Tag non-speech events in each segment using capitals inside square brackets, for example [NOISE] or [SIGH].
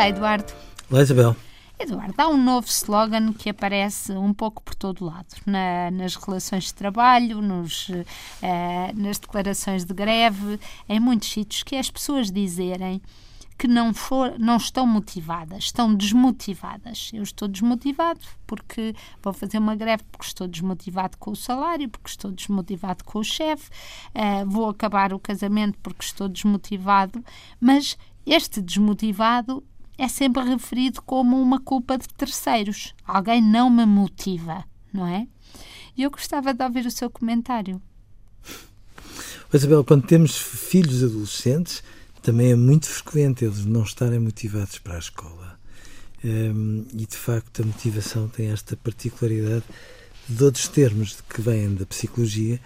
Olá, Eduardo. Olá, Isabel. Eduardo, há um novo slogan que aparece um pouco por todo lado, na, nas relações de trabalho, nos, uh, nas declarações de greve, em muitos sítios, que é as pessoas dizerem que não, for, não estão motivadas, estão desmotivadas. Eu estou desmotivado porque vou fazer uma greve porque estou desmotivado com o salário, porque estou desmotivado com o chefe, uh, vou acabar o casamento porque estou desmotivado, mas este desmotivado é sempre referido como uma culpa de terceiros. Alguém não me motiva, não é? E eu gostava de ouvir o seu comentário. Isabel, quando temos filhos adolescentes, também é muito frequente eles não estarem motivados para a escola. Um, e de facto a motivação tem esta particularidade de outros termos que vêm da psicologia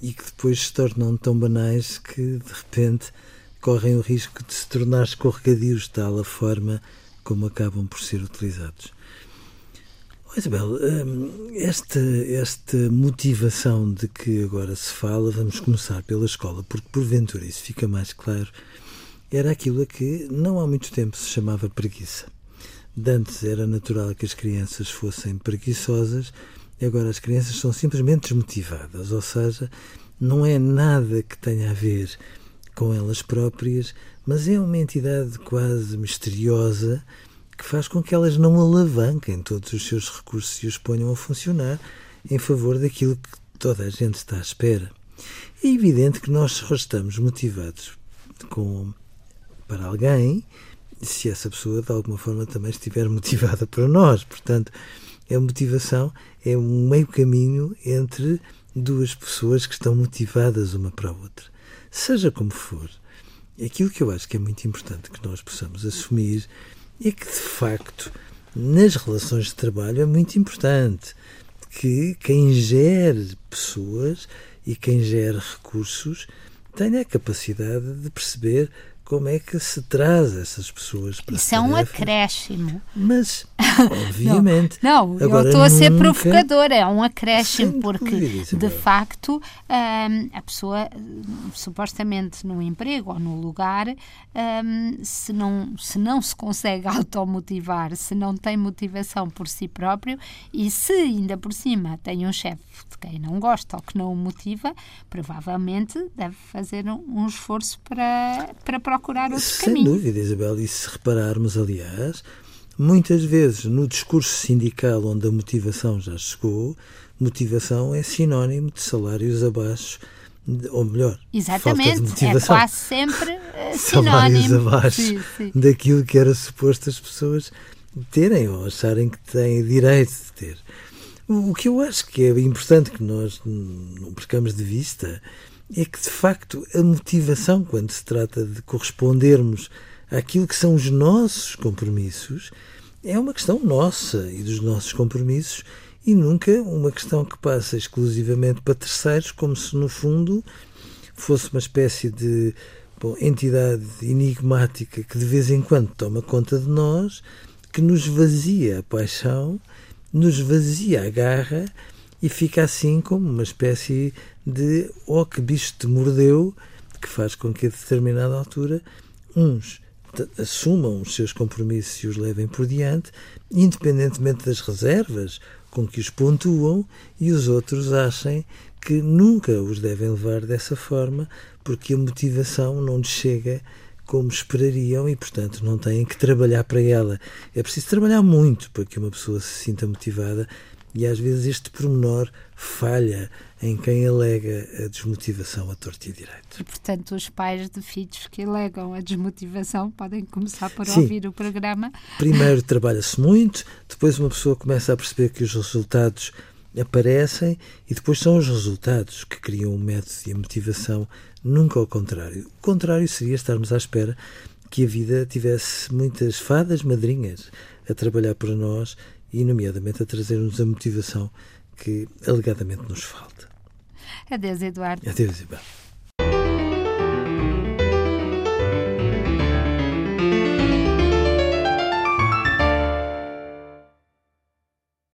e que depois se tornam tão banais que de repente correm o risco de se tornar escorregadios, tal a forma como acabam por ser utilizados. Oh, Isabel, hum, esta, esta motivação de que agora se fala, vamos começar pela escola, porque porventura isso fica mais claro, era aquilo a que não há muito tempo se chamava preguiça. Dantes era natural que as crianças fossem preguiçosas, agora as crianças são simplesmente desmotivadas, ou seja, não é nada que tenha a ver com elas próprias, mas é uma entidade quase misteriosa que faz com que elas não alavanquem todos os seus recursos e os ponham a funcionar em favor daquilo que toda a gente está à espera. É evidente que nós só estamos motivados com, para alguém se essa pessoa de alguma forma também estiver [LAUGHS] motivada para nós. Portanto, a motivação é um meio caminho entre duas pessoas que estão motivadas uma para a outra seja como for, aquilo que eu acho que é muito importante que nós possamos assumir é que, de facto, nas relações de trabalho é muito importante que quem gere pessoas e quem gere recursos tenha a capacidade de perceber como é que se traz essas pessoas para Isso é um acréscimo. Mas, [LAUGHS] obviamente. não, não eu estou a ser provocadora, é um acréscimo, porque de facto hum, a pessoa, supostamente no emprego ou no lugar, hum, se, não, se não se consegue [LAUGHS] automotivar, se não tem motivação por si próprio e se ainda por cima tem um chefe de quem não gosta ou que não o motiva, provavelmente deve fazer um, um esforço para, para procurar outro Sem caminho. Sem dúvida, Isabel. E se repararmos, aliás, muitas vezes no discurso sindical onde a motivação já chegou, motivação é sinónimo de salários abaixo ou melhor, Exatamente, falta de motivação. é quase sempre [LAUGHS] uh, sinónimo Salários abaixo sim, sim. daquilo que era suposto as pessoas terem ou acharem que têm direito de ter. O que eu acho que é importante que nós não percamos de vista é que, de facto, a motivação, quando se trata de correspondermos àquilo que são os nossos compromissos, é uma questão nossa e dos nossos compromissos e nunca uma questão que passa exclusivamente para terceiros, como se, no fundo, fosse uma espécie de bom, entidade enigmática que de vez em quando toma conta de nós, que nos vazia a paixão, nos vazia a garra e fica assim como uma espécie de oh que bicho te mordeu, que faz com que a determinada altura uns assumam os seus compromissos e os levem por diante, independentemente das reservas com que os pontuam, e os outros achem que nunca os devem levar dessa forma, porque a motivação não lhes chega como esperariam e, portanto, não têm que trabalhar para ela. É preciso trabalhar muito para que uma pessoa se sinta motivada e às vezes este pormenor falha em quem alega a desmotivação a torto e direito. E, portanto, os pais de filhos que alegam a desmotivação podem começar por Sim. ouvir o programa. Primeiro trabalha-se muito, depois uma pessoa começa a perceber que os resultados aparecem e depois são os resultados que criam o método e a motivação, nunca ao contrário. O contrário seria estarmos à espera que a vida tivesse muitas fadas madrinhas a trabalhar para nós e, nomeadamente, a trazer-nos a motivação que alegadamente nos falta. Adeus, Eduardo. Adeus, Isabel.